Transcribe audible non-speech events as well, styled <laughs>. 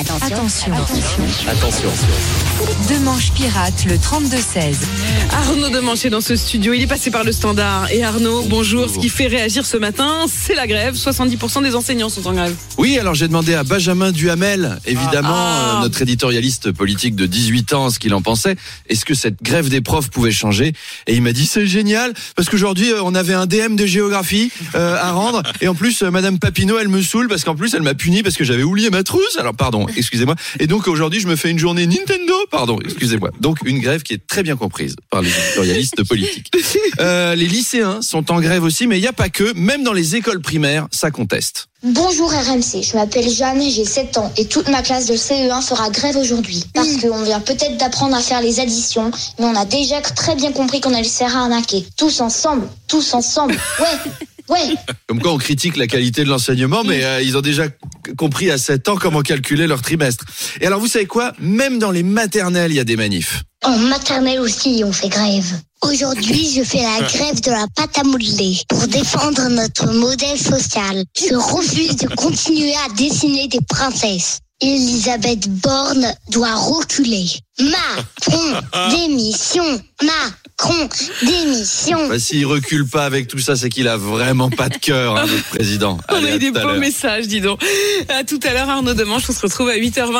Attention. Attention. Demanche pirate le 32-16. Arnaud Demanche est dans ce studio. Il est passé par le standard. Et Arnaud, bonjour. Ce qui fait réagir ce matin, c'est la grève. 70% des enseignants sont en grève. Oui, alors j'ai demandé à Benjamin Duhamel, évidemment, Ah. euh, notre éditorialiste politique de 18 ans, ce qu'il en pensait. Est-ce que cette grève des profs pouvait changer? Et il m'a dit c'est génial parce qu'aujourd'hui euh, on avait un DM de géographie euh, à rendre et en plus euh, Madame Papineau elle me saoule parce qu'en plus elle m'a puni parce que j'avais oublié ma trousse. Alors pardon, excusez-moi. Et donc aujourd'hui je me fais une journée Nintendo. Pardon, excusez-moi. Donc une grève qui est très bien comprise par les éditorialistes <laughs> politiques. Euh, les lycéens sont en grève aussi, mais il n'y a pas que. Même dans les écoles primaires, ça conteste. Bonjour RMC, je m'appelle Jeanne, j'ai 7 ans et toute ma classe de CE1 fera grève aujourd'hui. Parce qu'on vient peut-être d'apprendre à faire les additions, mais on a déjà très bien compris qu'on allait se faire arnaquer. Tous ensemble, tous ensemble, ouais, ouais. Comme quoi on critique la qualité de l'enseignement, mais euh, ils ont déjà compris à 7 ans comment calculer leur trimestre. Et alors vous savez quoi? Même dans les maternelles, il y a des manifs. En maternelle aussi, on fait grève. Aujourd'hui, je fais la grève de la pâte à modeler pour défendre notre modèle social. Je refuse de continuer à dessiner des princesses. Elisabeth Borne doit reculer. Macron, <laughs> démission. Macron, démission. Bah, S'il recule pas avec tout ça, c'est qu'il a vraiment pas de cœur, hein, <laughs> notre président. On a eu des beaux messages, dis donc. À tout à l'heure, Arnaud Demanche. On se retrouve à 8h20.